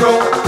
앞으로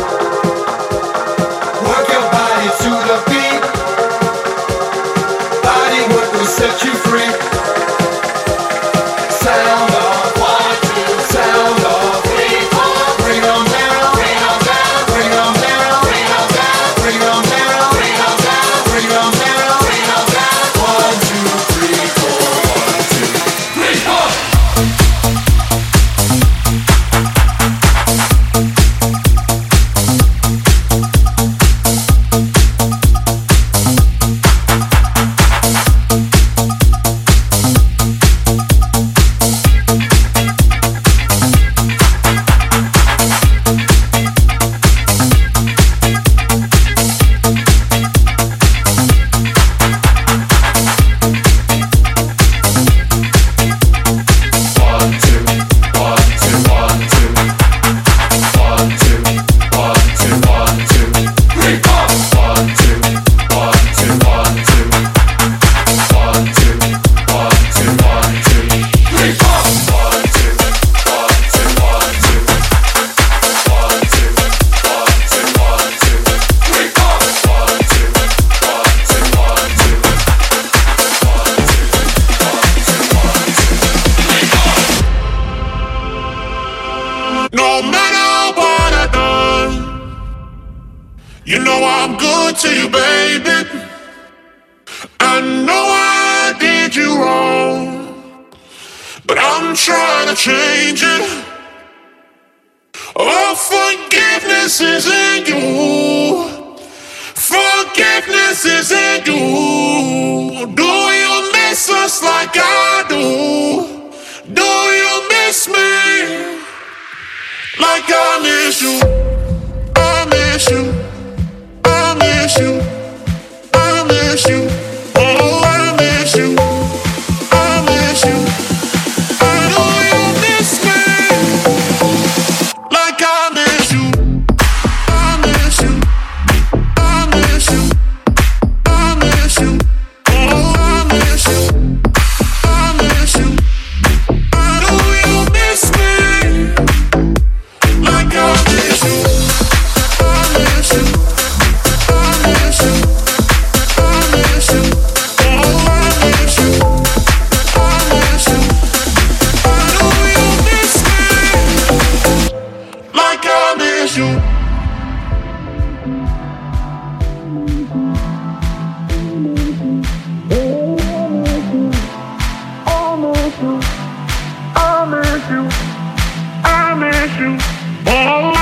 dance you. oh.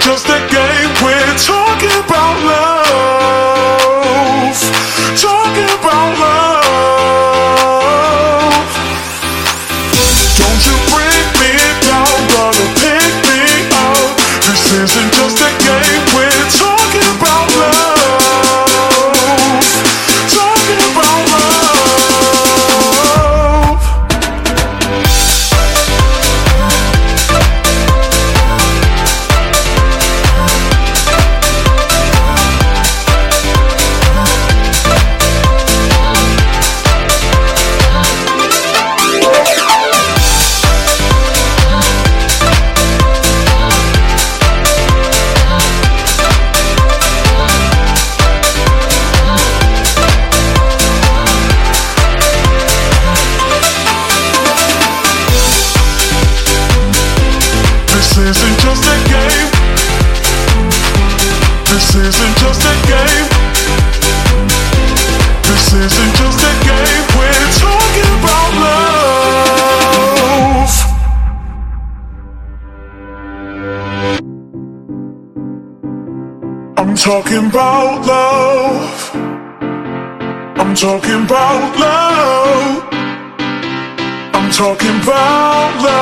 Just a game, we're talking about talking about love.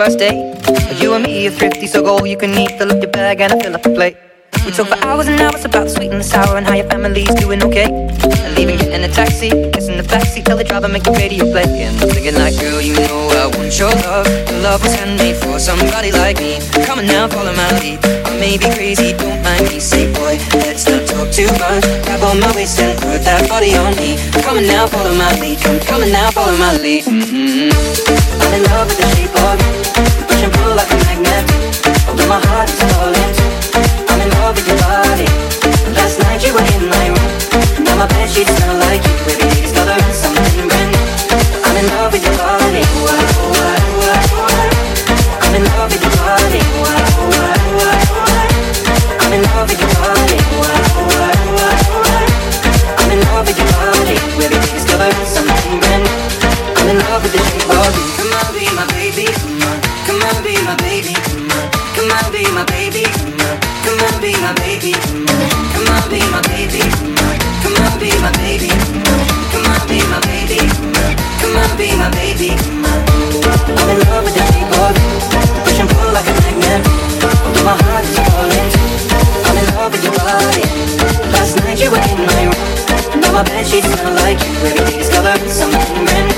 First date. You and me are thrifty, so go you can eat. Fill up your bag and I fill up the plate. We talk for hours and hours about the sweet and the sour and how your family's doing okay. And leaving, in a taxi, kissing the backseat, tell the driver make the radio play. And I'm thinking like, girl, you know I want your love. Your love was handmade for somebody like me. Come on now, follow my lead. I may be crazy, don't mind me. Say, boy, let's not talk too much. Grab on my waist and put that body on me. Come on now, follow my lead. Come, come on now, follow my lead. Mm-hmm. I'm in love with the shape of you. Push and pull like a magnet. Although my heart is falling. I'm in love with your body. Last night you were in my room. Now my sheets smell like you. Something new. I'm in love with your body. I'm in love with your body. I'm in love with your body. I'm in love with your body. Something new. I'm in love with. Come on, be my baby. Come on, come on, be my baby. Come on, come on, be my baby. My baby. Come on, be my baby. Come on, be my baby. Come on, be my baby. Come on, be my baby. Come on. I'm in love with shape of. Push pull like a magnet. Although my heart is falling. I'm in love with your body. Last night you were my room. Now my sheets smell like you. Every day discovering something brand new.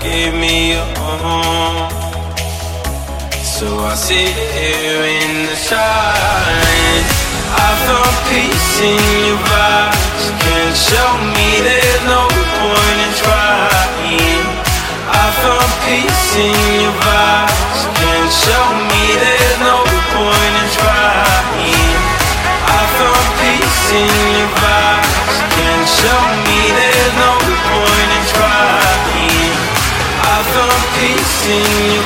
Give me your home. So I sit here in the silence. I found peace in your vibes. Can't show me there's no point in trying. I found peace in your vibes. Can't show me there's no point in trying. I found peace in your vibes. Can't show sing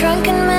drunken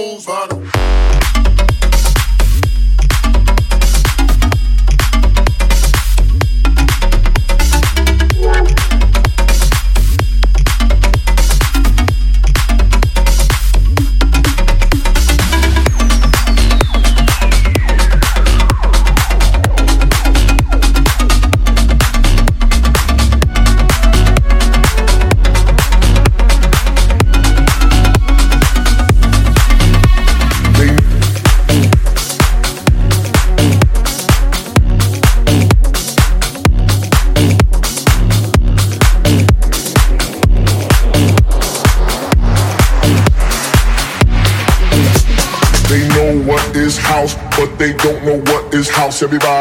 over.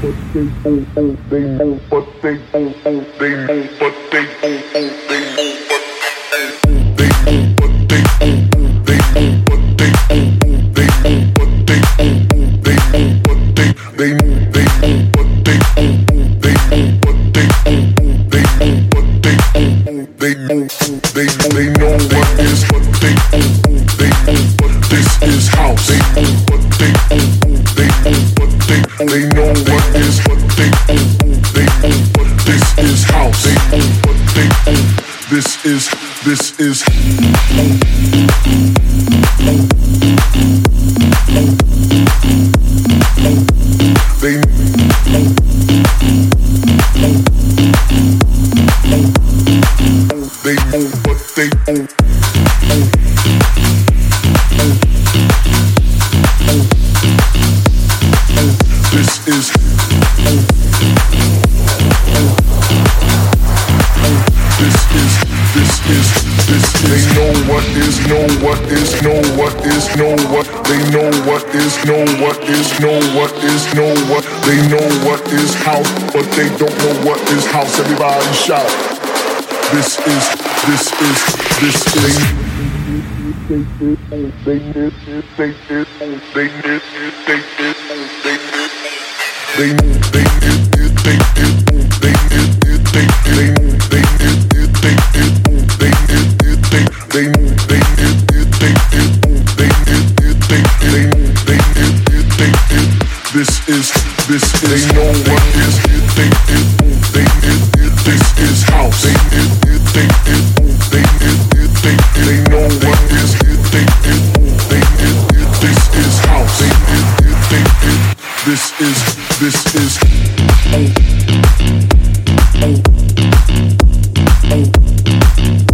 but they won't, they won't, but they won't, won't, they won't, but they won't, won't, they won't, but they they they they they they Hey. Hey. Hey.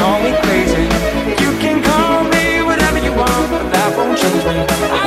call me crazy. You can call me whatever you want, but that won't change me.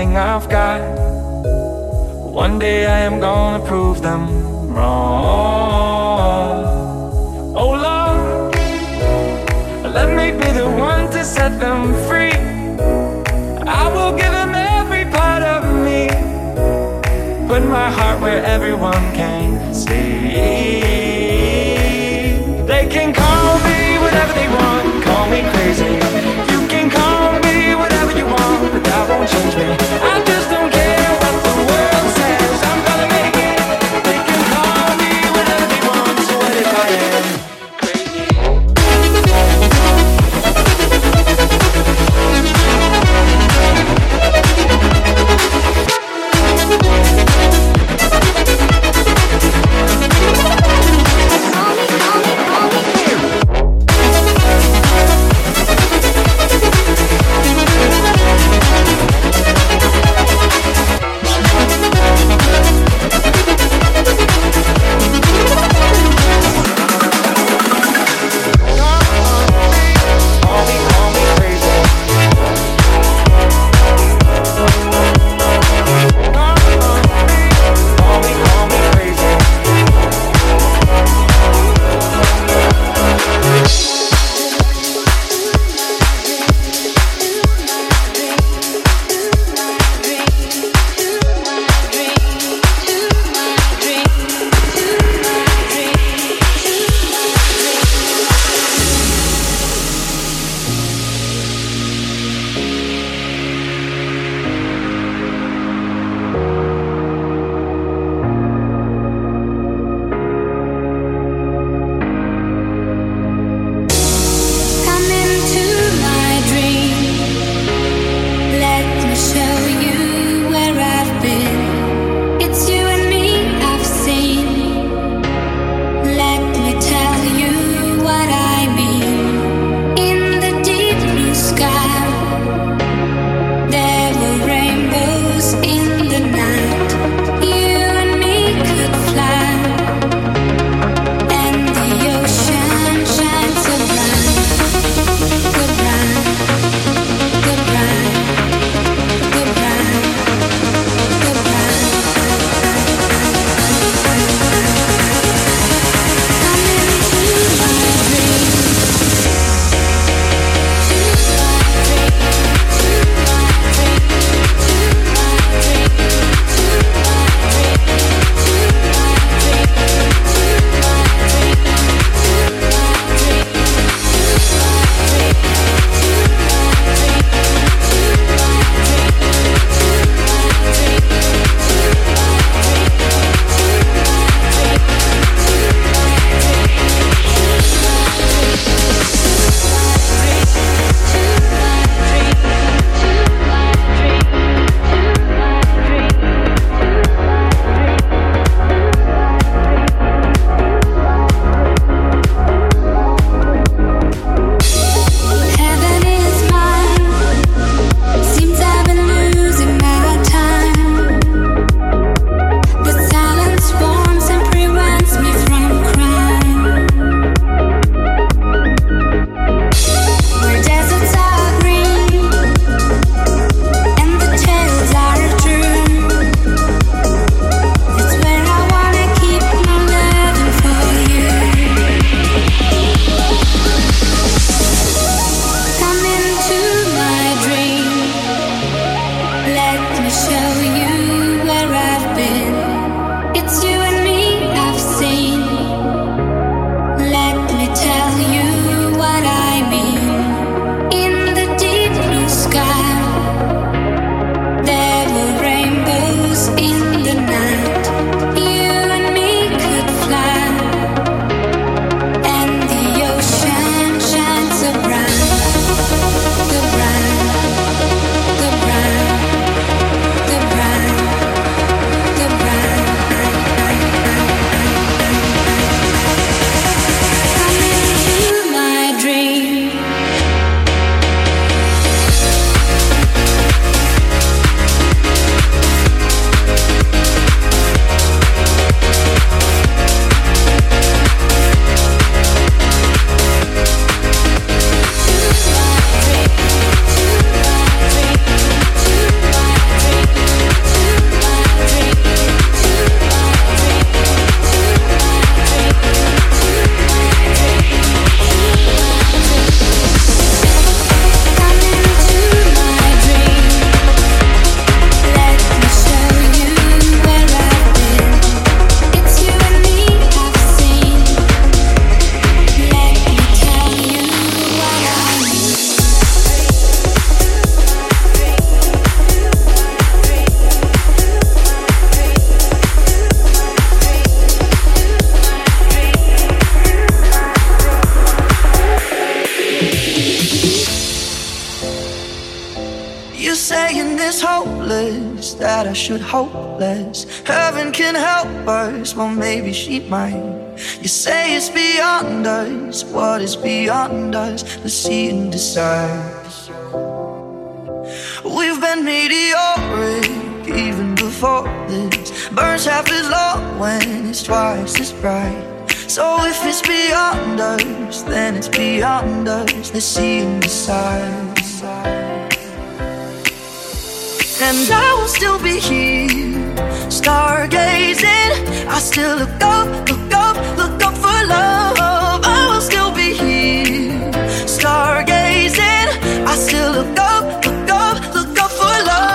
Everything I've got. Maybe she might. You say it's beyond us, what is beyond us? Let's see and decide. We've been meteoric even before this. Burns half as long when it's twice as bright. So if it's beyond us, then it's beyond us. Let's see and decide. And I will still be here, stargazing. I still look up, look up, look up for love. I will still be here, stargazing. I still look up, look up, look up for love.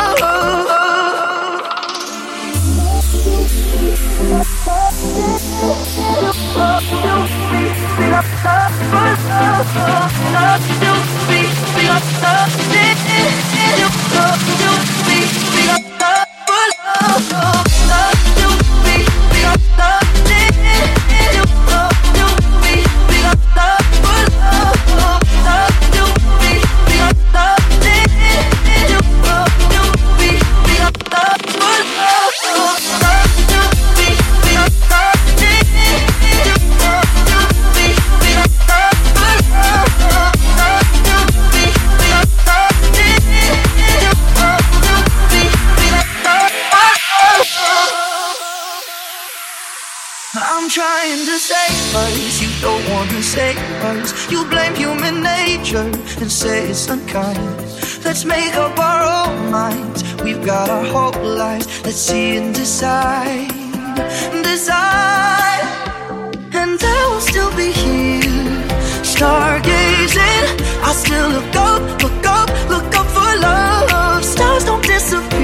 Unkind. Let's make up our own minds. We've got our whole lives. Let's see and decide. Decide. And I will still be here, stargazing. I still look up, look up, look up for love. Stars don't disappear,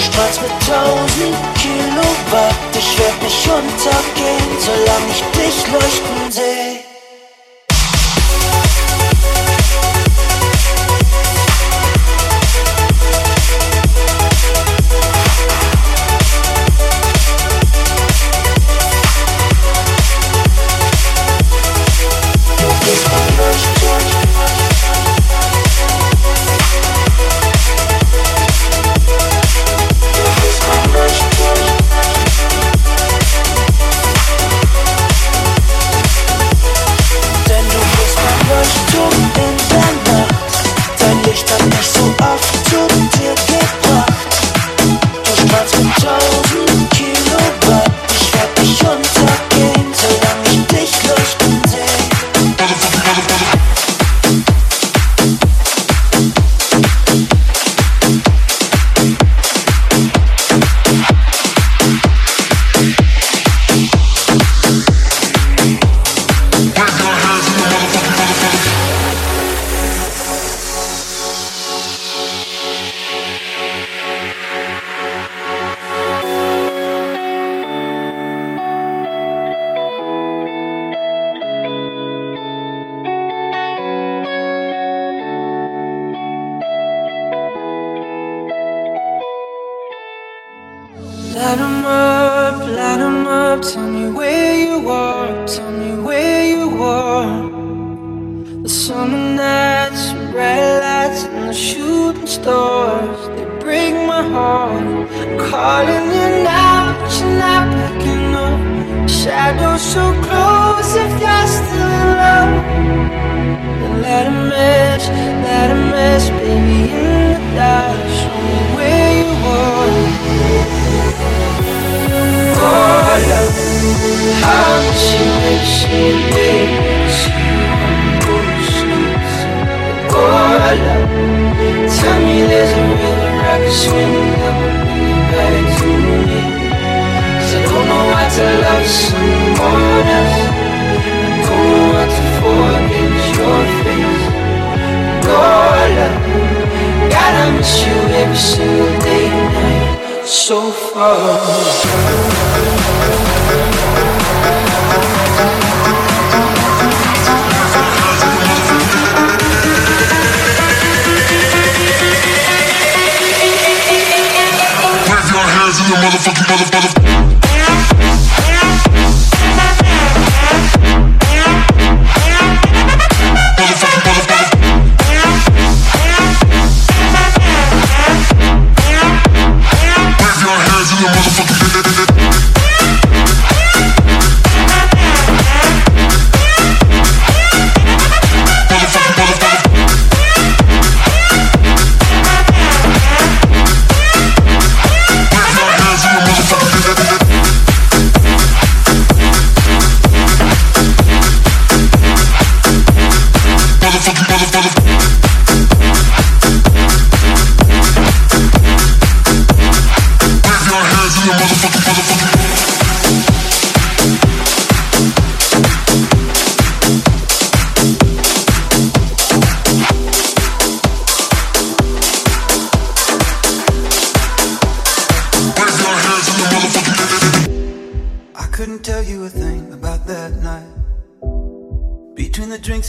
strahlst mit tausend Kilowatt. Ich werd nicht untergehen, solange ich dich leuchten seh.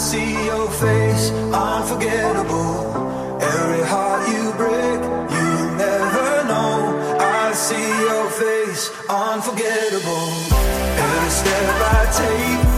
see your face, unforgettable. Every heart you break, you never know. I see your face, unforgettable. Every step I take.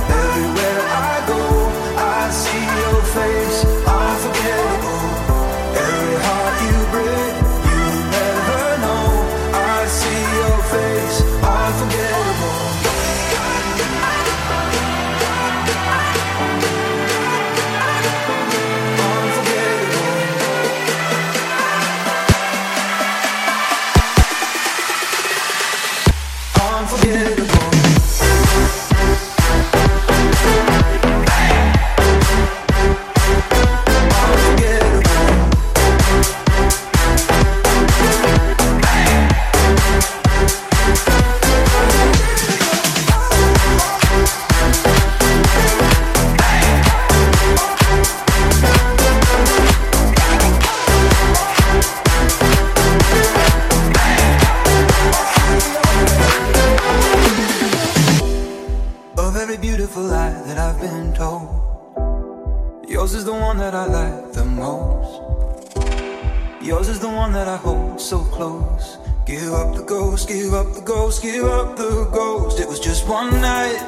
give up the ghost, give up the ghost. It was just one night,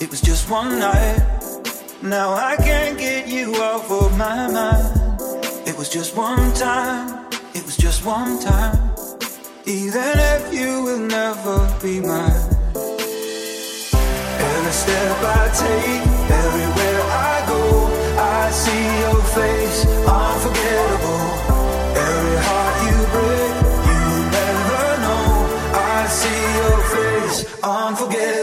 it was just one night. Now I can't get you off of my mind. It was just one time, it was just one time. Even if you will never be mine. Every step I take, everywhere I go, I see your face, unforgettable. unforgettable.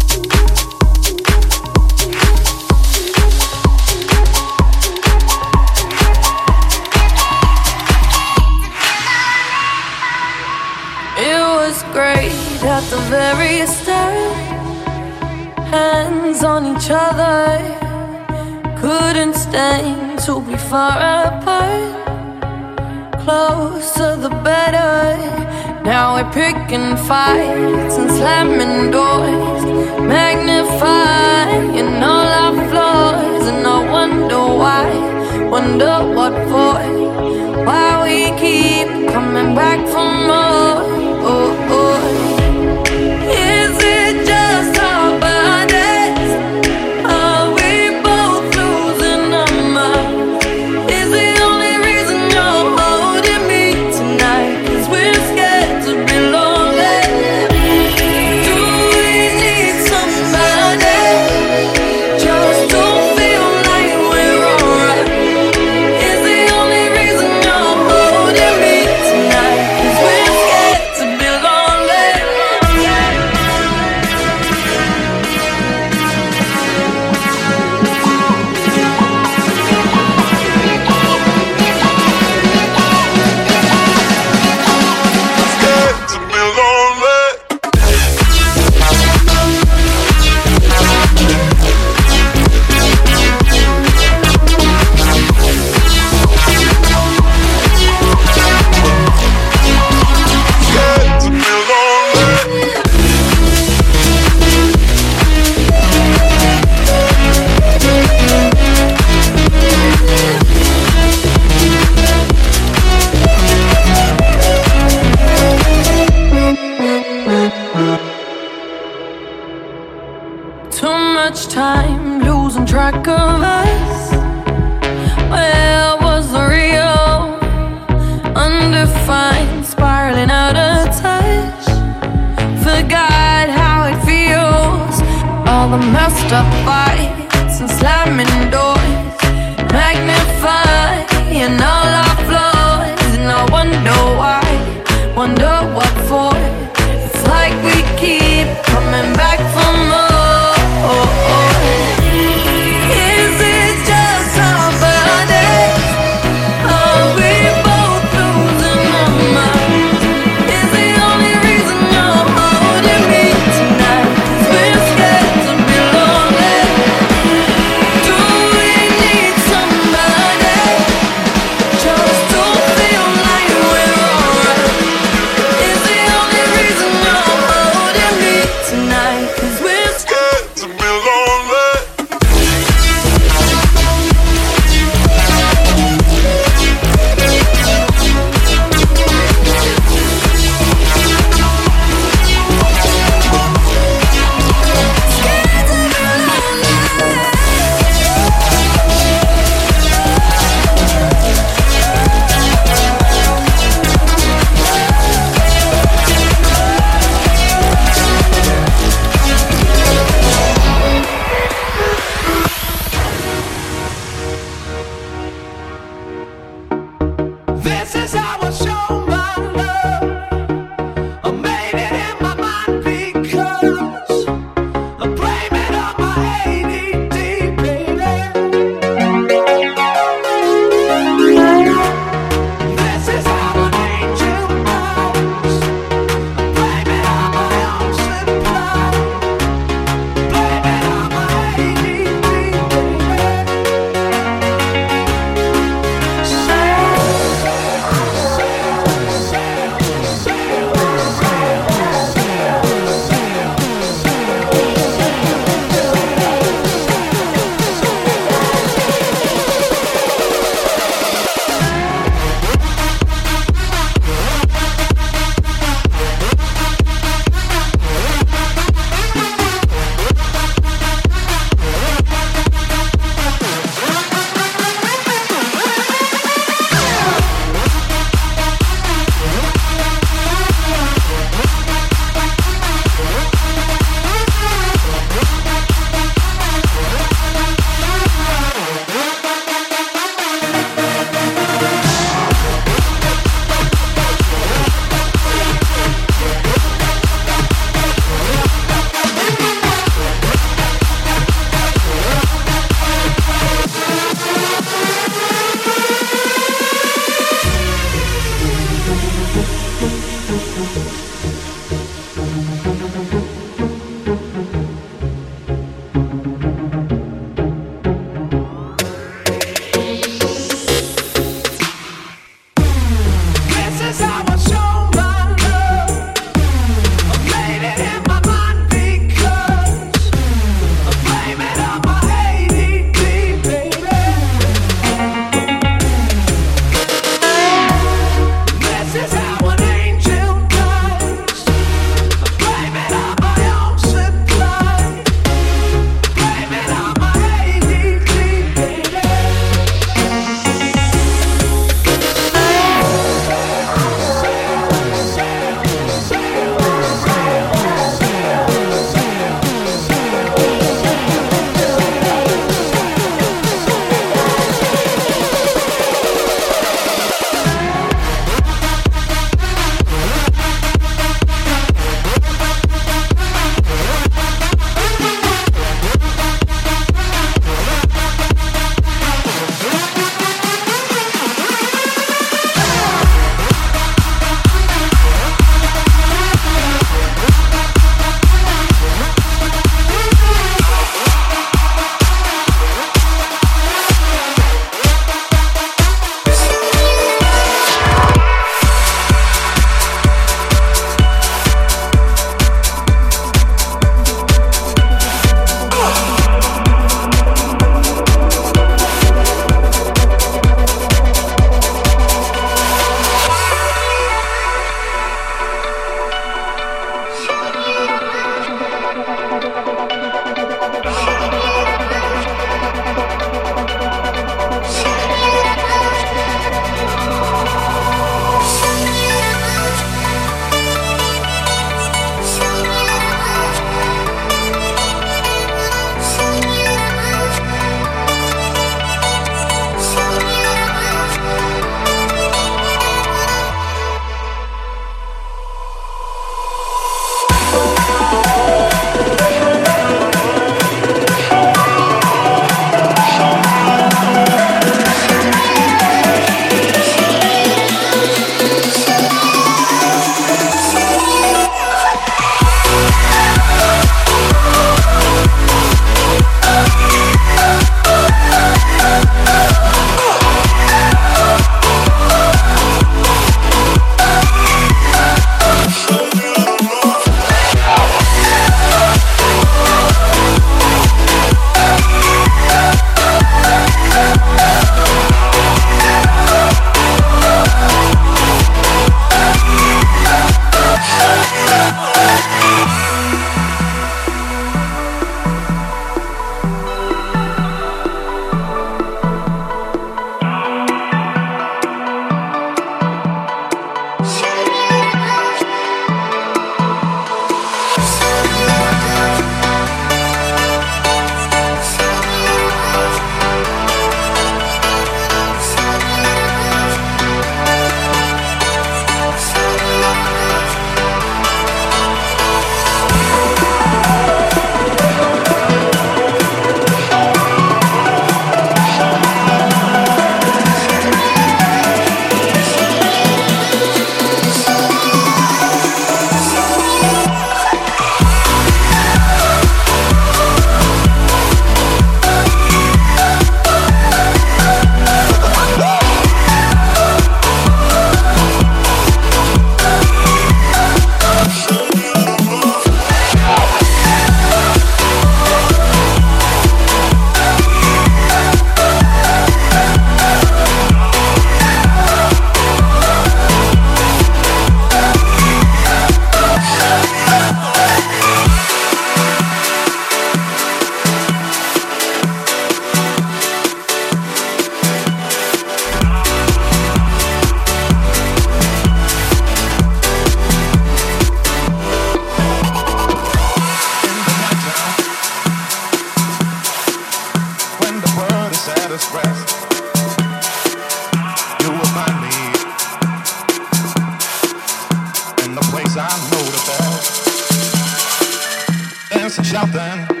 Shout